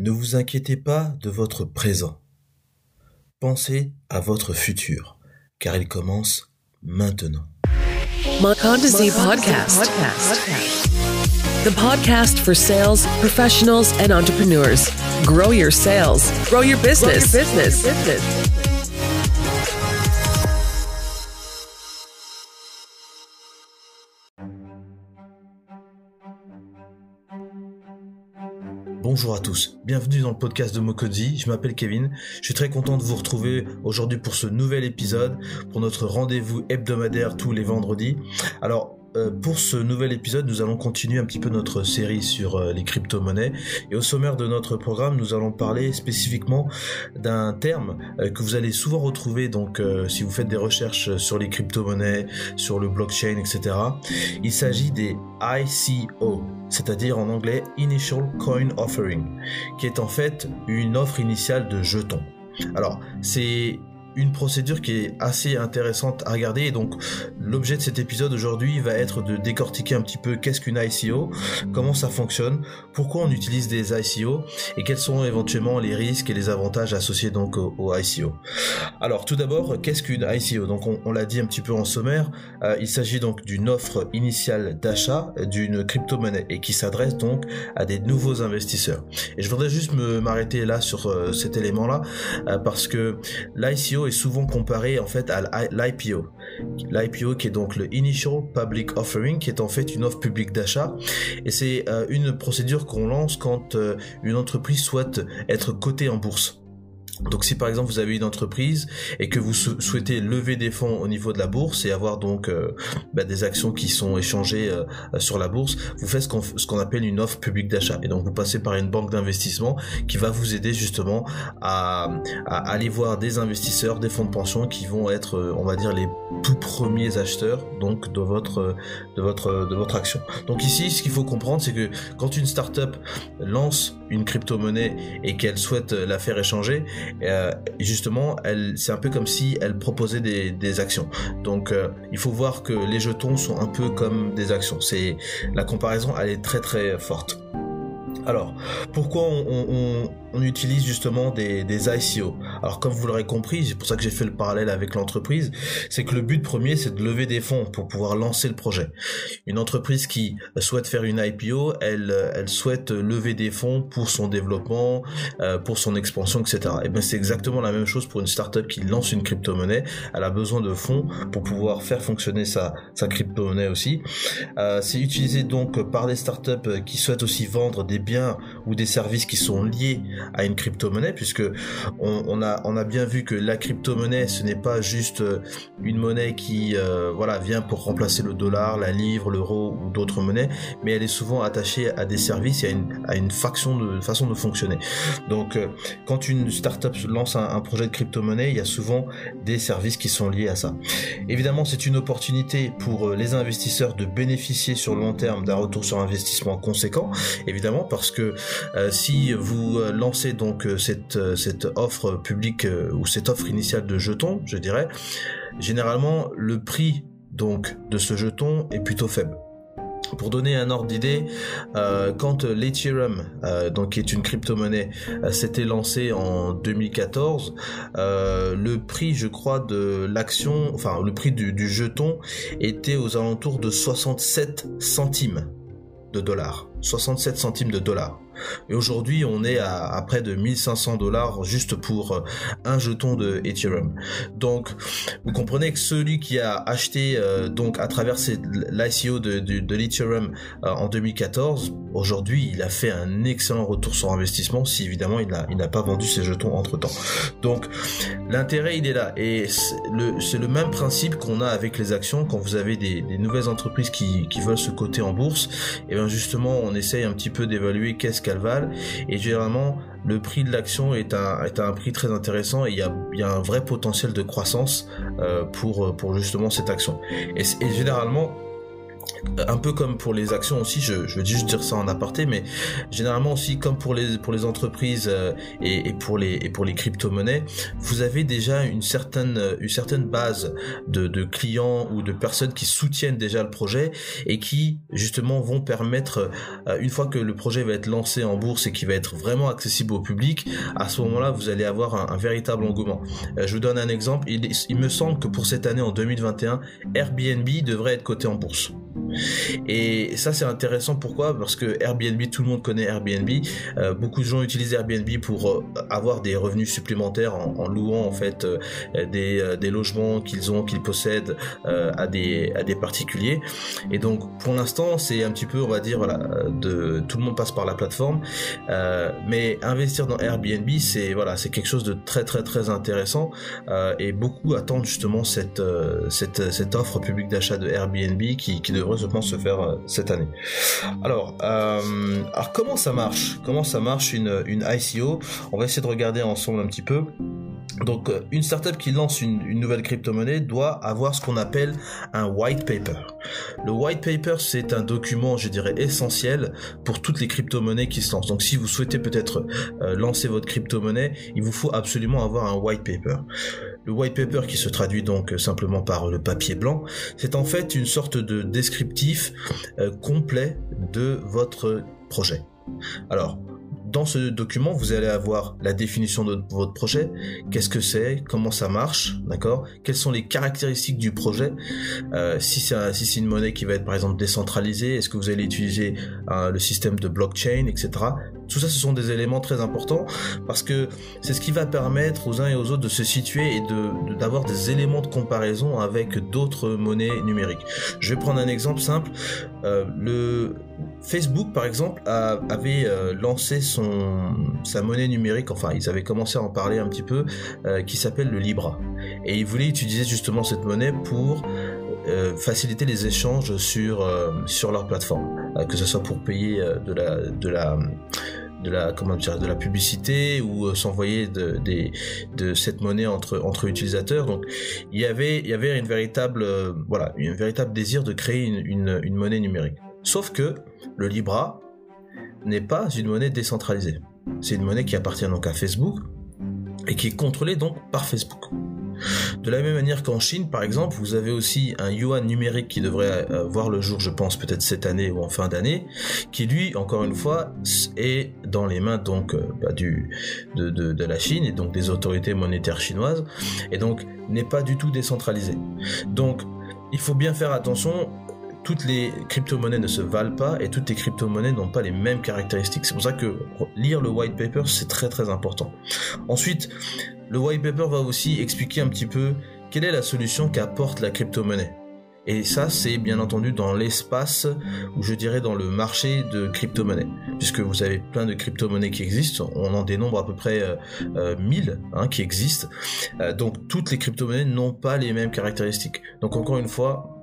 Ne vous inquiétez pas de votre présent. Pensez à votre futur, car il commence maintenant. Makandazi podcast. The podcast for sales professionals and entrepreneurs. Grow your sales, grow your business. business. Bonjour à tous, bienvenue dans le podcast de Mokodzi, je m'appelle Kevin, je suis très content de vous retrouver aujourd'hui pour ce nouvel épisode, pour notre rendez-vous hebdomadaire tous les vendredis. Alors euh, pour ce nouvel épisode, nous allons continuer un petit peu notre série sur euh, les crypto-monnaies. Et au sommaire de notre programme, nous allons parler spécifiquement d'un terme euh, que vous allez souvent retrouver. Donc, si vous faites des recherches sur les crypto-monnaies, sur le blockchain, etc., il s'agit des ICO, c'est-à-dire en anglais Initial Coin Offering, qui est en fait une offre initiale de jetons. Alors, c'est une procédure qui est assez intéressante à regarder et donc l'objet de cet épisode aujourd'hui va être de décortiquer un petit peu qu'est-ce qu'une ICO, comment ça fonctionne, pourquoi on utilise des ICO et quels sont éventuellement les risques et les avantages associés donc aux, ICO. Alors tout d'abord, qu'est-ce qu'une ICO Donc on, l'a dit un petit peu en sommaire, euh, il s'agit donc d'une offre initiale d'achat d'une crypto-monnaie et qui s'adresse donc à des nouveaux investisseurs. Et je voudrais juste m'arrêter là sur euh, cet élément-là euh, parce que l'ICO souvent comparé en fait à l'IPO. L'IPO qui est donc le Initial Public Offering, qui est en fait une offre publique d'achat. Et c'est euh, une procédure qu'on lance quand euh, une entreprise souhaite être cotée en bourse. Donc si par exemple vous avez une entreprise et que vous souhaitez lever des fonds au niveau de la bourse et avoir donc euh, bah, des actions qui sont échangées euh, sur la bourse, vous faites ce qu'on appelle une offre publique d'achat. Et donc vous passez par une banque d'investissement qui va vous aider justement à, aller voir des investisseurs, des fonds de pension qui vont être, euh, on va dire, les tout premiers acheteurs donc de votre de votre de votre action. Donc ici, ce qu'il faut comprendre, c'est que quand une startup lance une crypto-monnaie et qu'elle souhaite la faire échanger, euh, justement, c'est un peu comme si elle proposait des, des actions. Donc, euh, il faut voir que les jetons sont un peu comme des actions. C'est la comparaison, elle est très très forte. Alors, pourquoi on, utilise justement des, ICO Alors, comme vous l'aurez compris, c'est pour ça que j'ai fait le parallèle avec l'entreprise, c'est que le but premier, c'est de lever des fonds pour pouvoir lancer le projet. Une entreprise qui souhaite faire une IPO, elle, souhaite lever des fonds pour son développement, euh, pour son expansion, etc. Et bien, c'est exactement la même chose pour une startup qui lance une crypto-monnaie. Elle a besoin de fonds pour pouvoir faire fonctionner sa, sa crypto-monnaie aussi. Euh, c'est utilisé donc par des startups qui souhaitent aussi vendre des biens ou des services qui sont liés à une crypto-monnaie, puisque on, a, on a bien vu que la crypto-monnaie, ce n'est pas juste euh, une monnaie qui euh, voilà, vient pour remplacer le dollar, la livre, l'euro ou d'autres monnaies, mais elle est souvent attachée à des services et à une, à une faction de, façon de fonctionner. Donc, euh, quand une startup lance un, un projet de crypto-monnaie, il y a souvent des services qui sont liés à ça. Évidemment, c'est une opportunité pour les investisseurs de bénéficier sur le long terme d'un retour sur investissement conséquent, évidemment, parce que euh, si vous euh, lancez donc euh, cette, cette offre publique ou cette offre initiale de jetons, je dirais, généralement le prix donc de ce jeton est plutôt faible. Pour donner un ordre d'idée, quand l'Ethereum, donc qui est une crypto-monnaie, s'était lancé en 2014, le prix, je crois, de l'action, enfin le prix du, jeton était aux alentours de 67 centimes de dollars. 67 centimes de dollars. Et aujourd'hui, on est à, près de 1500 dollars juste pour euh, un jeton de Ethereum. Donc, vous comprenez que celui qui a acheté euh, donc à travers l'ICO de, de, l'Ethereum euh, en 2014, aujourd'hui, il a fait un excellent retour sur investissement si évidemment il n'a pas vendu ses jetons entre temps. Donc, l'intérêt il est là et c'est le, même principe qu'on a avec les actions quand vous avez des, nouvelles entreprises qui, qui veulent se coter en bourse. Et bien justement, on essaye un petit peu d'évaluer qu'est-ce et généralement le prix de l'action est un, est un prix très intéressant et il y a, y un vrai potentiel de croissance euh, pour, justement cette action. Et généralement, un peu comme pour les actions aussi, je, veux juste dire ça en aparté, mais généralement aussi comme pour les pour les entreprises euh, et, pour les les crypto-monnaies, vous avez déjà une certaine une certaine base de, clients ou de personnes qui soutiennent déjà le projet et qui justement vont permettre euh, une fois que le projet va être lancé en bourse et qui va être vraiment accessible au public, à ce moment-là vous allez avoir un, véritable engouement. Euh, je vous donne un exemple. Il me semble que pour cette année en 2021, Airbnb devrait être coté en bourse. Et ça c'est intéressant pourquoi? Parce que Airbnb, tout le monde connaît Airbnb. Euh, beaucoup de gens utilisent Airbnb pour euh, avoir des revenus supplémentaires en, louant en fait euh, des, des, logements qu'ils ont, qu'ils possèdent à des à des particuliers. Et donc pour l'instant c'est un petit peu on va dire voilà de tout le monde passe par la plateforme. mais investir dans Airbnb c'est voilà c'est quelque chose de très très très intéressant et beaucoup attendent justement cette cette cette offre publique d'achat de Airbnb qui, qui devrait pense se faire euh, cette année. Alors, euh, alors comment ça marche? Comment ça marche une, une ICO On va essayer de regarder ensemble un petit peu. Donc, euh, une startup qui lance une, nouvelle crypto-monnaie doit avoir ce qu'on appelle un white paper. Le white paper, c'est un document, je dirais, essentiel pour toutes les crypto-monnaies qui se lancent. Donc, si vous souhaitez peut-être lancer votre crypto-monnaie, il vous faut absolument avoir un white paper. Le white paper, qui se traduit donc simplement par le papier blanc, c'est en fait une sorte de descriptif euh, complet de votre projet. Alors, dans ce document, vous allez avoir la définition de votre projet, qu'est-ce que c'est, comment ça marche, d'accord Quelles sont les caractéristiques du projet euh, Si c'est une monnaie qui va être par exemple décentralisée, est-ce que vous allez utiliser euh, le système de blockchain, etc. Tout ça, ce sont des éléments très importants parce que c'est ce qui va permettre aux uns et aux autres de se situer et d'avoir des éléments de comparaison avec d'autres monnaies numériques. Je vais prendre un exemple simple. Euh, le Facebook, par exemple, avait euh, lancé son sa monnaie numérique. Enfin, ils avaient commencé à en parler un petit peu, euh, qui s'appelle le Libra, et ils voulaient utiliser justement cette monnaie pour faciliter les échanges sur sur leur plateforme, que ce soit pour payer de la de la de la comment dire de la publicité ou euh, s'envoyer de, de, cette monnaie entre entre utilisateurs. Donc il y avait il y avait une véritable euh, voilà un véritable désir de créer une, une, une monnaie numérique. Sauf que le Libra n'est pas une monnaie décentralisée. C'est une monnaie qui appartient donc à Facebook et qui est contrôlée donc par Facebook de la même manière qu'en Chine, par exemple, vous avez aussi un yuan numérique qui devrait euh, voir le jour, je pense, peut-être cette année ou en fin d'année, qui lui, encore une fois, est dans les mains donc euh, bah, de, de, la Chine et donc des autorités monétaires chinoises, et donc n'est pas du tout décentralisé. Donc, il faut bien faire attention toutes les crypto-monnaies ne se valent pas et toutes les crypto-monnaies n'ont pas les mêmes caractéristiques. C'est pour ça que lire le white paper, c'est très très important. Ensuite, le white paper va aussi expliquer un petit peu quelle est la solution qu'apporte la crypto-monnaie. Et ça, c'est bien entendu dans l'espace, ou je dirais dans le marché de crypto-monnaies. Puisque vous avez plein de crypto-monnaies qui existent, on en dénombre à peu près euh, euh, 1000 hein, qui existent. Euh, donc toutes les crypto-monnaies n'ont pas les mêmes caractéristiques. Donc encore une fois,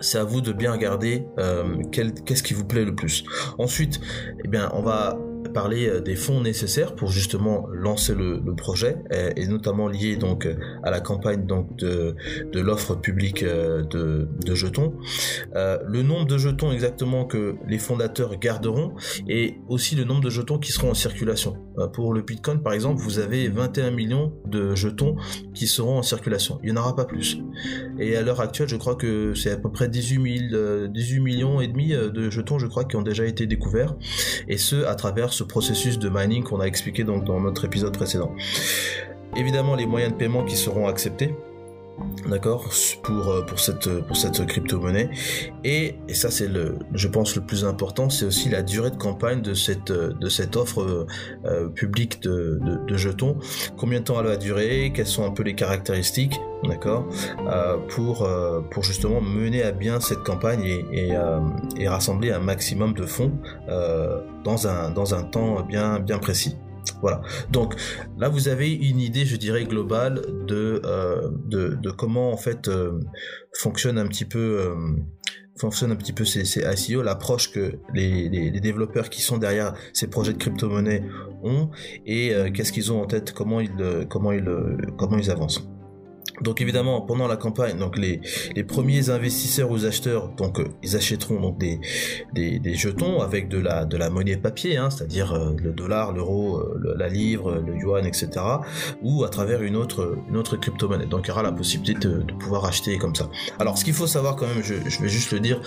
c'est à vous de bien regarder euh, qu'est-ce qui vous plaît le plus. Ensuite, eh bien, on va parler euh, des fonds nécessaires pour justement lancer le, projet et, et, notamment lié donc à la campagne donc de, l'offre publique euh, de, jetons. Euh, le nombre de jetons exactement que les fondateurs garderont et aussi le nombre de jetons qui seront en circulation. Euh, pour le Bitcoin par exemple, vous avez 21 millions de jetons qui seront en circulation. Il n'y en aura pas plus. Et à l'heure actuelle, je crois que c'est à peu près 18, 000, 18 millions et demi de jetons, je crois, qui ont déjà été découverts. Et ce, à travers ce processus de mining qu'on a expliqué donc dans notre épisode précédent. Évidemment, les moyens de paiement qui seront acceptés d'accord pour pour cette pour cette crypto monnaie et, et ça c'est le je pense le plus important c'est aussi la durée de campagne de cette de cette offre euh, publique de, de, jetons. Combien de temps elle va durer? Quelles sont un peu les caractéristiques? D'accord euh, pour euh, pour justement mener à bien cette campagne et, et, euh, et rassembler un maximum de fonds euh, dans un dans un temps bien bien précis voilà. Donc là, vous avez une idée, je dirais, globale de euh, comment en fait euh, fonctionne un petit peu euh, fonctionne un petit peu ces, ces ICO, l'approche que les, développeurs qui sont derrière ces projets de crypto-monnaie ont et qu'est-ce qu'ils ont en tête, comment ils avancent. Donc évidemment, pendant la campagne, donc les, les premiers investisseurs ou acheteurs, donc euh, ils achèteront donc des, des, des, jetons avec de la de la monnaie papier, hein, c'est-à-dire euh, le dollar, l'euro, euh, la livre, le yuan, etc. Ou à travers une autre une autre crypto-monnaie. Donc il y aura la possibilité de, de, pouvoir acheter comme ça. Alors ce qu'il faut savoir quand même, je, je vais juste le dire,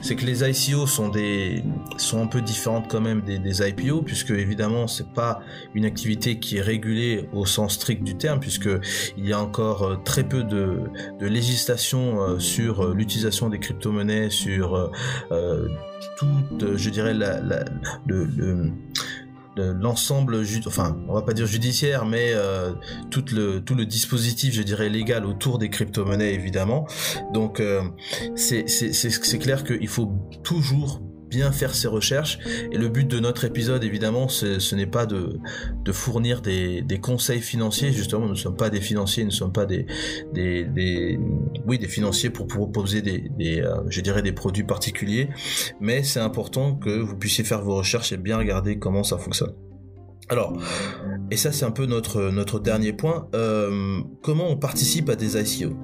c'est que les ICO sont des sont un peu différentes quand même des, des IPO puisque évidemment c'est pas une activité qui est régulée au sens strict du terme puisque il y a encore très peu de, législation euh, sur euh, l'utilisation des crypto-monnaies, sur euh, toute, je dirais, la, la, le, le l'ensemble, enfin, on va pas dire judiciaire, mais tout le tout le dispositif, je dirais légal autour des crypto-monnaies évidemment. Donc c'est clair qu'il faut toujours bien faire ses recherches. Et le but de notre épisode, évidemment, ce n'est pas de, fournir des, conseils financiers. Justement, nous ne sommes pas des financiers, nous ne sommes pas des, des, oui, des financiers pour, proposer des, des euh, je dirais, des produits particuliers. Mais c'est important que vous puissiez faire vos recherches et bien regarder comment ça fonctionne. Alors, et ça c'est un peu notre notre dernier point. Euh, comment on participe à des ICO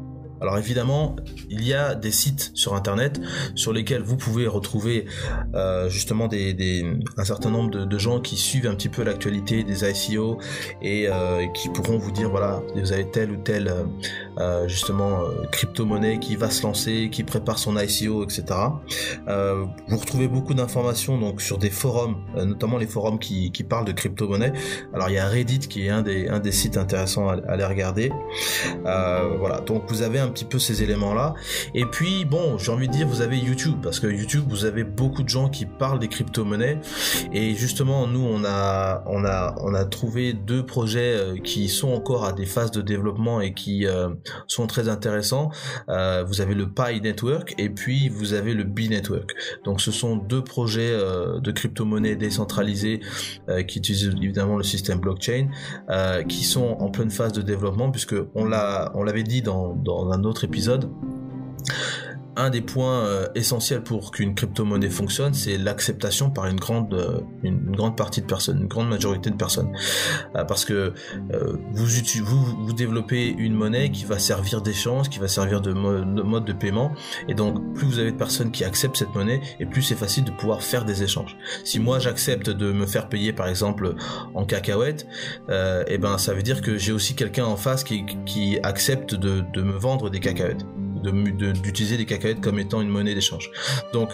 alors évidemment, il y a des sites sur Internet sur lesquels vous pouvez retrouver euh, justement un certain nombre de, gens qui suivent un petit peu l'actualité des ICO et euh, qui pourront vous dire voilà, vous avez telle ou telle euh, justement crypto-monnaie qui va se lancer, qui prépare son ICO, etc. Vous retrouvez beaucoup d'informations donc sur des forums, notamment les forums qui, parlent de crypto-monnaie. Alors il y a Reddit qui est un des, un des sites intéressants à, à aller regarder. voilà, donc vous avez un petit peu ces éléments-là. Et puis, bon, j'ai envie de dire, vous avez YouTube, parce que YouTube, vous avez beaucoup de gens qui parlent des crypto-monnaies. Et justement, nous, on a, on a, on a trouvé deux projets euh, qui sont encore à des phases de développement et qui euh, sont très intéressants. Euh, vous avez le Pi Network et puis vous avez le B Network. Donc, ce sont deux projets de crypto-monnaies décentralisées qui utilisent évidemment le système blockchain, qui sont en pleine phase de développement puisque on l'a, on l'avait dit dans, dans un autre épisode un des points euh, essentiels pour qu'une crypto-monnaie fonctionne, c'est l'acceptation par une grande, euh, partie de personnes, une grande majorité de personnes. Euh, parce que vous, vous, développez une monnaie qui va servir d'échange, qui va servir de mode de paiement, et donc plus vous avez de personnes qui acceptent cette monnaie, et plus c'est facile de pouvoir faire des échanges. Si moi j'accepte de me faire payer par exemple en cacahuètes, et eh ben ça veut dire que j'ai aussi quelqu'un en face qui, accepte de me vendre des cacahuètes d'utiliser les cacahuètes comme étant une monnaie d'échange. Donc,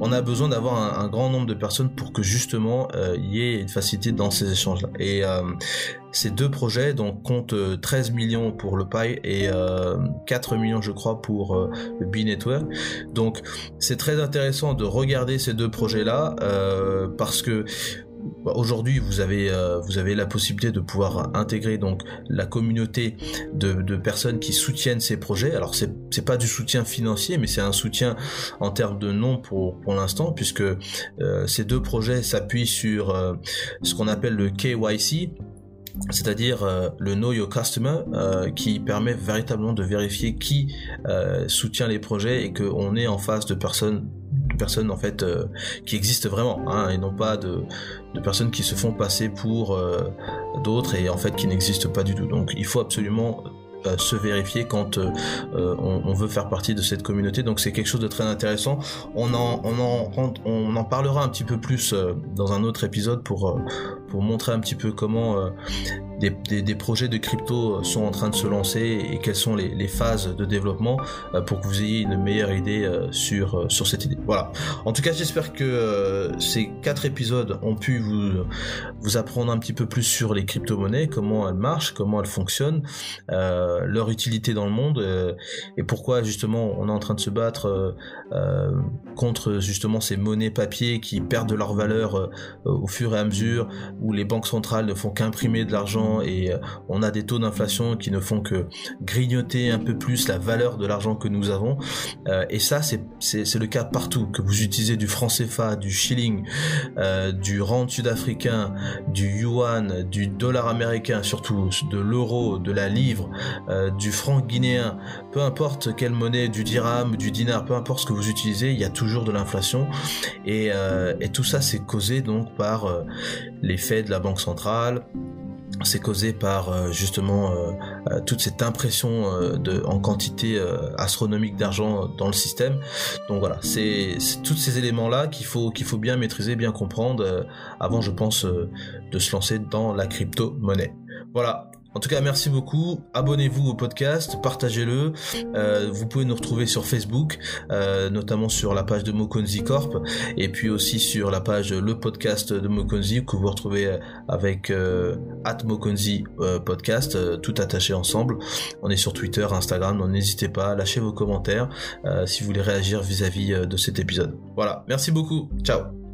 on a besoin d'avoir un, grand nombre de personnes pour que justement euh, il y ait une facilité dans ces échanges-là. Et euh, ces deux projets donc comptent 13 euh, millions pour le Pi et 4 millions je crois pour le B Network. Donc c'est très intéressant de regarder ces deux projets là parce que aujourd'hui vous avez euh, vous avez la possibilité de pouvoir intégrer donc la communauté de, de personnes qui soutiennent ces projets. Alors c'est c'est pas du soutien financier mais c'est un soutien en termes de nom pour pour l'instant puisque euh, ces deux projets s'appuient sur euh, ce qu'on appelle le KYC c'est-à-dire le Know Your Customer qui permet véritablement de vérifier qui soutient les projets et qu'on est en face de personnes personnes en fait euh, qui existent vraiment hein, et non pas de, personnes qui se font passer pour euh, d'autres et en fait qui n'existent pas du tout. Donc il faut absolument euh, se vérifier quand on, on, veut faire partie de cette communauté. Donc c'est quelque chose de très intéressant. On en, on en, on en parlera un petit peu plus dans un autre épisode pour, pour montrer un petit peu comment des, projets de crypto euh, sont en train de se lancer et quelles sont les, phases de développement euh, pour que vous ayez une meilleure idée euh, sur, sur cette idée. Voilà. En tout cas, j'espère que ces quatre épisodes ont pu vous, vous apprendre un petit peu plus sur les crypto-monnaies, comment elles marchent, comment elles fonctionnent, leur utilité dans le monde et pourquoi justement on est en train de se battre contre justement ces monnaies papier qui perdent de leur valeur au fur et à mesure, où les banques centrales ne font qu'imprimer de l'argent et euh, on a des taux d'inflation qui ne font que grignoter un peu plus la valeur de l'argent que nous avons. Euh, et ça, c'est le cas partout. Que vous utilisez du franc CFA, du shilling, euh, du rand sud-africain, du yuan, du dollar américain, surtout de l'euro, de la livre, du franc guinéen, peu importe quelle monnaie, du dirham, du dinar, peu importe ce que vous utilisez, il y a toujours de l'inflation. Et, et, tout ça, c'est causé donc par l'effet de la banque centrale, c'est causé par euh, justement euh, euh, toute cette impression de, en quantité astronomique d'argent dans le système. Donc voilà, c'est tous ces éléments-là qu'il faut qu'il faut bien maîtriser, bien comprendre avant, je pense, de se lancer dans la crypto-monnaie. Voilà, en tout cas, merci beaucoup. Abonnez-vous au podcast, partagez-le. Euh, vous pouvez nous retrouver sur Facebook, euh, notamment sur la page de Mokonzi Corp, et puis aussi sur la page le podcast de Mokonzi que vous retrouvez euh, avec at Mokonzi podcast, tout attaché ensemble. On est sur Twitter, Instagram, donc n'hésitez pas, lâchez vos commentaires si vous voulez réagir vis à -vis de cet épisode. Voilà, merci beaucoup. Ciao.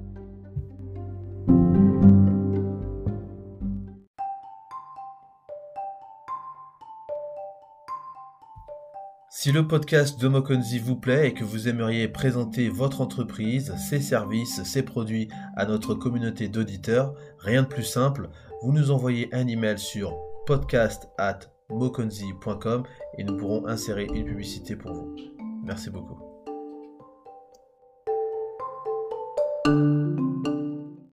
Si le podcast de Mokonzi vous plaît et que vous aimeriez présenter votre entreprise, ses services, ses produits à notre communauté d'auditeurs, rien de plus simple, vous nous envoyez un email sur podcast at mokonzi.com et nous pourrons insérer une publicité pour vous. Merci beaucoup.